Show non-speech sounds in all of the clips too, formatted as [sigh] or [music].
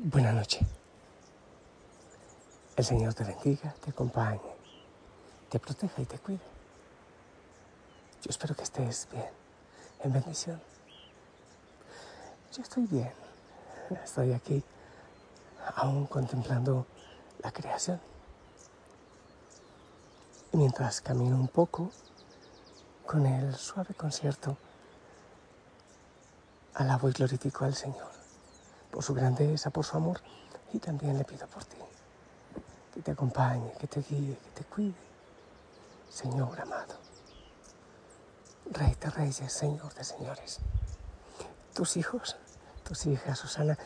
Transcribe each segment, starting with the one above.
Buenas noches. El Señor te bendiga, te acompañe, te proteja y te cuide. Yo espero que estés bien, en bendición. Yo estoy bien. Estoy aquí aún contemplando la creación. Y mientras camino un poco con el suave concierto, alabo y glorifico al Señor por su grandeza, por su amor, y también le pido por ti, que te acompañe, que te guíe, que te cuide, Señor amado, Rey de Reyes, Señor de Señores. Tus hijos, tus hijas, Susana,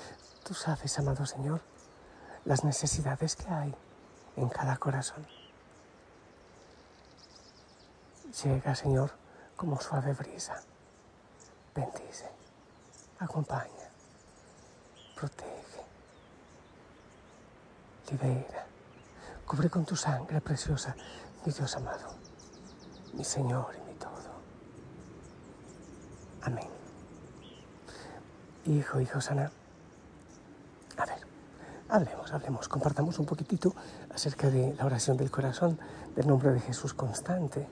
tú sabes, amado Señor, las necesidades que hay en cada corazón. Llega, Señor, como suave brisa. Bendice, acompaña protege, libera, cubre con tu sangre preciosa, mi Dios amado, mi Señor y mi todo. Amén. Hijo, hijo sana. A ver, hablemos, hablemos, compartamos un poquitito acerca de la oración del corazón, del nombre de Jesús constante,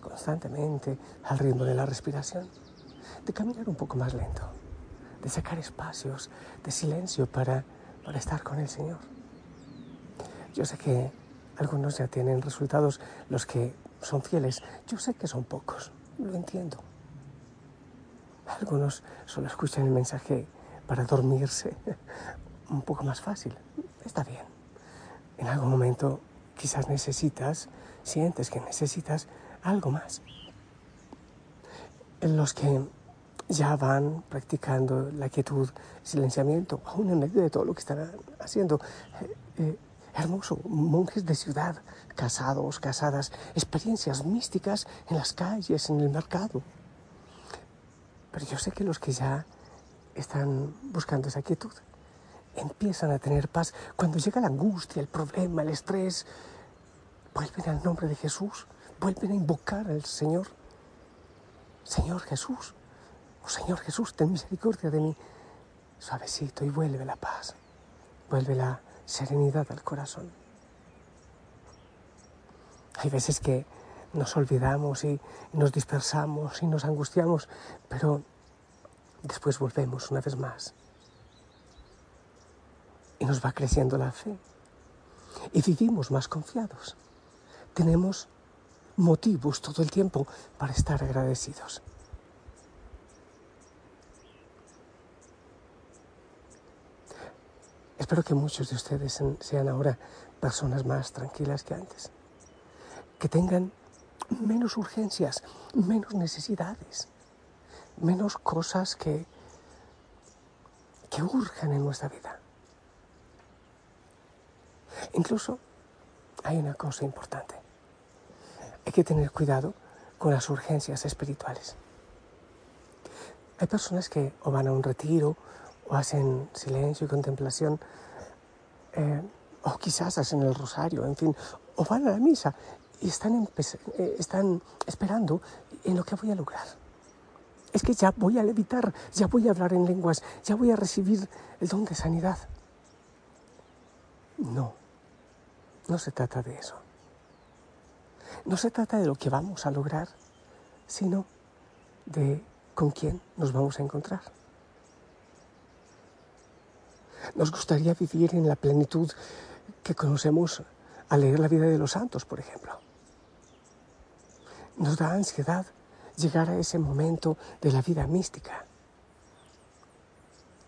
constantemente, al ritmo de la respiración, de caminar un poco más lento de sacar espacios de silencio para, para estar con el Señor. Yo sé que algunos ya tienen resultados, los que son fieles, yo sé que son pocos, lo entiendo. Algunos solo escuchan el mensaje para dormirse [laughs] un poco más fácil. Está bien. En algún momento quizás necesitas, sientes que necesitas algo más. En los que ya van practicando la quietud, silenciamiento, aún en medio de todo lo que están haciendo. Eh, eh, hermoso, monjes de ciudad, casados, casadas, experiencias místicas en las calles, en el mercado. Pero yo sé que los que ya están buscando esa quietud empiezan a tener paz. Cuando llega la angustia, el problema, el estrés, vuelven al nombre de Jesús, vuelven a invocar al Señor. Señor Jesús, Oh Señor Jesús, ten misericordia de mí. Suavecito y vuelve la paz, vuelve la serenidad al corazón. Hay veces que nos olvidamos y, nos dispersamos y nos angustiamos, pero después volvemos una vez más. Y nos va creciendo la fe. Y vivimos más confiados. Tenemos motivos todo el tiempo para estar agradecidos. Espero que muchos de ustedes sean ahora personas más tranquilas que antes, que tengan menos urgencias, menos necesidades, menos cosas que, que urjan en nuestra vida. Incluso hay una cosa importante. Hay que tener cuidado con las urgencias espirituales. Hay personas que o van a un retiro o hacen silencio y contemplación, eh, o quizás hacen el rosario, en fin, o van a la misa y están, eh, están esperando en lo que voy a lograr. Es que ya voy a levitar, ya voy a hablar en lenguas, ya voy a recibir el don de sanidad. No, no se trata de eso. No se trata de lo que vamos a lograr, sino de con quién nos vamos a encontrar. Nos gustaría vivir en la plenitud que conocemos al leer la vida de los santos, por ejemplo. Nos da ansiedad llegar a ese momento de la vida mística.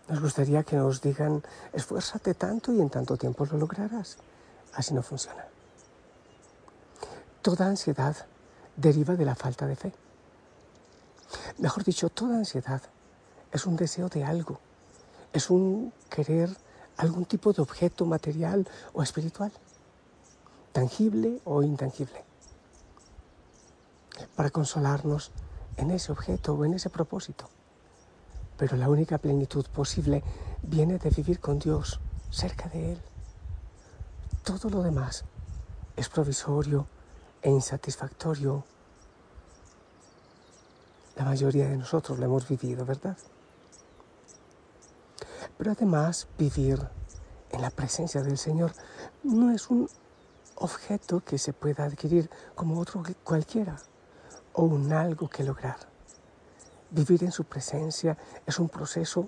Nos gustaría que nos digan, esfuérzate tanto y en tanto tiempo lo lograrás. Así no funciona. Toda ansiedad deriva de la falta de fe. Mejor dicho, toda ansiedad es un deseo de algo es un querer algún tipo de objeto material o espiritual, tangible o intangible, para consolarnos en ese objeto o en ese propósito. Pero la única plenitud posible viene de vivir con Dios, cerca de Él. Todo lo demás es provisorio e insatisfactorio. La mayoría de nosotros lo hemos vivido, ¿verdad? Pero además vivir en la presencia del Señor no es un objeto que se pueda adquirir como otro cualquiera o un algo que lograr. Vivir en su presencia es un proceso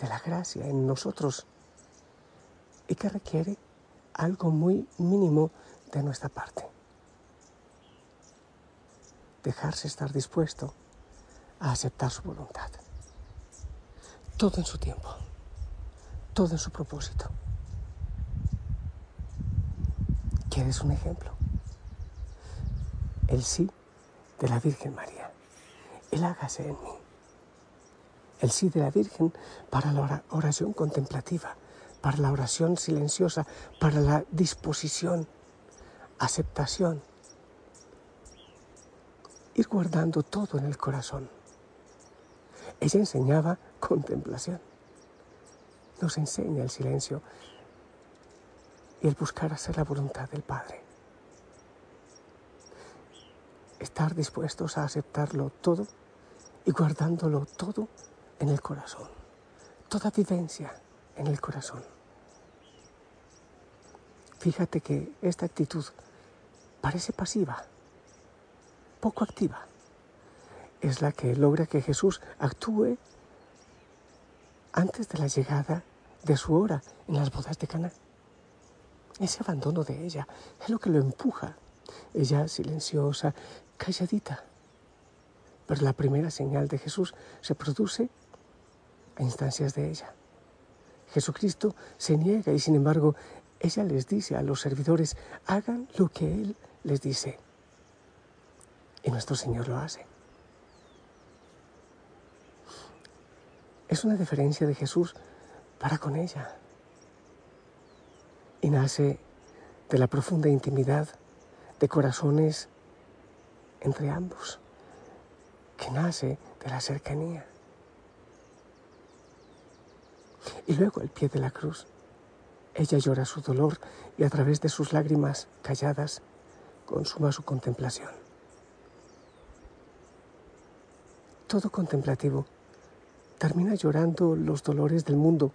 de la gracia en nosotros y que requiere algo muy mínimo de nuestra parte. Dejarse estar dispuesto a aceptar su voluntad. Todo en su tiempo, todo su propósito. ¿Quieres un ejemplo? El sí de la Virgen María. El hágase en mí. El sí de la Virgen para la oración contemplativa, para la oración silenciosa, para la disposición, aceptación. Ir guardando todo en el corazón. Ella enseñaba contemplación. Nos enseña el silencio y el buscar hacer la voluntad del Padre. Estar dispuestos a aceptarlo todo y guardándolo todo en el corazón. Toda vivencia en el corazón. Fíjate que esta actitud parece pasiva, poco activa. Es la que logra que Jesús actúe antes de la llegada de su hora en las bodas de Cana. Ese abandono de ella es lo que lo empuja. Ella silenciosa, calladita. Pero la primera señal de Jesús se produce a instancias de ella. Jesucristo se niega y sin embargo ella les dice a los servidores, hagan lo que Él les dice. Y nuestro Señor lo hace. Es una diferencia de Jesús para con ella. Y nace de la profunda intimidad de corazones entre ambos, que nace de la cercanía. Y luego al pie de la cruz, ella llora su dolor y a través de sus lágrimas calladas consuma su contemplación. Todo contemplativo termina llorando los dolores del mundo,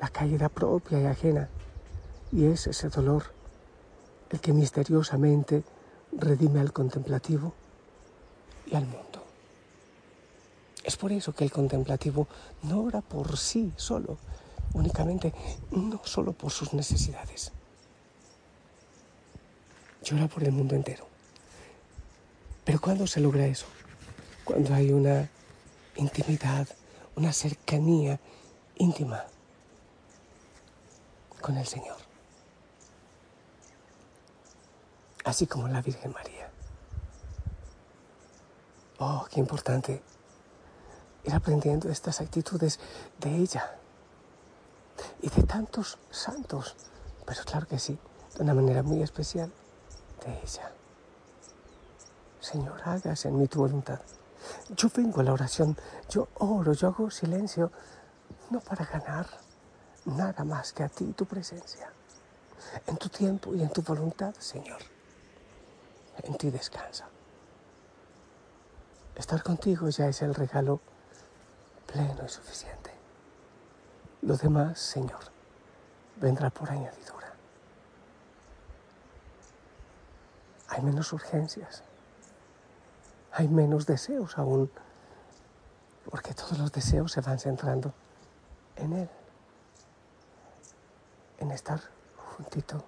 la caída propia y ajena, y es ese dolor el que misteriosamente redime al contemplativo y al mundo. Es por eso que el contemplativo no ora por sí solo, únicamente, no solo por sus necesidades. Llora por el mundo entero. Pero ¿cuándo se logra eso? Cuando hay una intimidad, una cercanía íntima con el Señor. Así como la Virgen María. Oh, qué importante ir aprendiendo estas actitudes de ella y de tantos santos, pero claro que sí, de una manera muy especial de ella. Señor, hágase en mí tu voluntad. Yo vengo a la oración, yo oro, yo hago silencio, no para ganar nada más que a ti y tu presencia. En tu tiempo y en tu voluntad, Señor. En ti descansa. Estar contigo ya es el regalo pleno y suficiente. Lo demás, Señor, vendrá por añadidura. Hay menos urgencias, hay menos deseos aún, porque todos los deseos se van centrando en Él, en estar juntito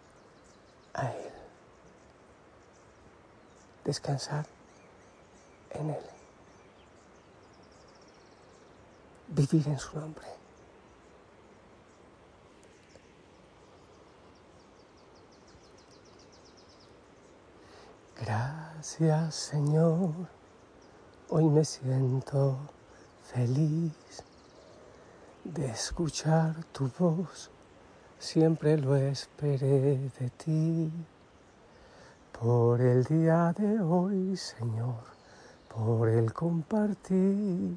a Él, descansar en Él. vivir en su nombre. Gracias Señor, hoy me siento feliz de escuchar tu voz, siempre lo esperé de ti. Por el día de hoy, Señor, por el compartir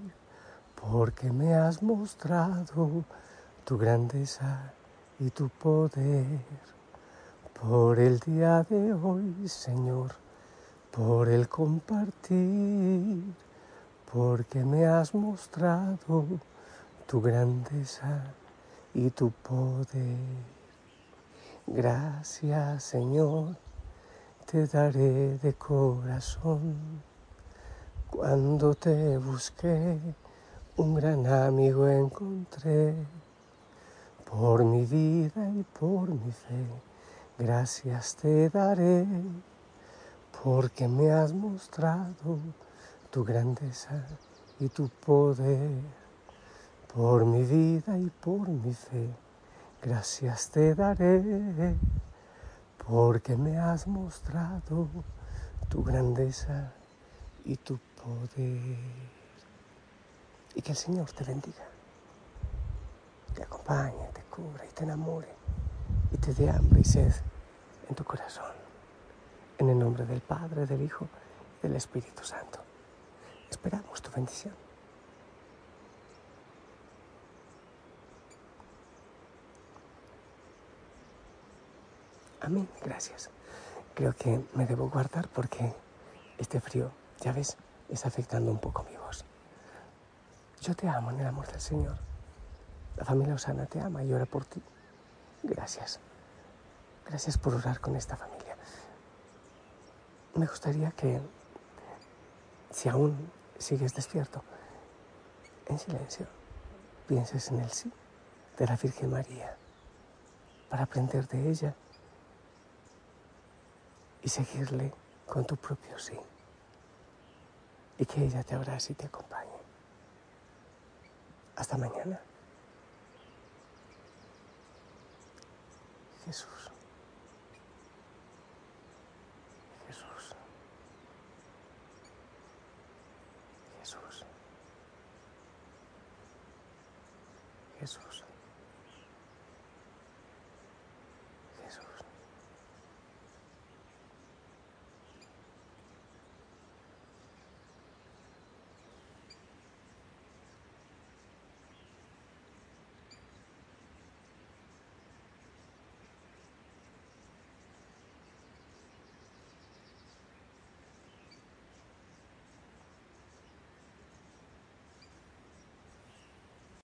porque me has mostrado tu grandeza y tu poder. Por el día de hoy, Señor, por el compartir, porque me has mostrado tu grandeza y tu poder. Gracias Señor, te daré de corazón. Cuando te busqué, un gran amigo encontré. Por mi vida y por mi fe, gracias te daré, porque me has mostrado tu grandeza y tu poder. Por mi vida y por mi fe, gracias te daré, porque me has mostrado tu grandeza y tu poder. Y que el Señor te bendiga, te acompañe, te cubra y te enamore y te dé hambre y sed en tu corazón. En el nombre del Padre, del Hijo y del Espíritu Santo. Esperamos tu bendición. Amén, gracias. Creo que me debo guardar porque este frío, ya ves, está afectando un poco mi voz. Yo te amo en el amor del Señor. La familia Osana te ama y ora por ti. Gracias. Gracias por orar con esta familia. Me gustaría que, si aún sigues despierto, en silencio, pienses en el sí de la Virgen María para aprender de ella y seguirle con tu propio sí. Y que ella te abrace y te acompañe. Hasta mañana. Jesús. Jesús. Jesús. Jesús.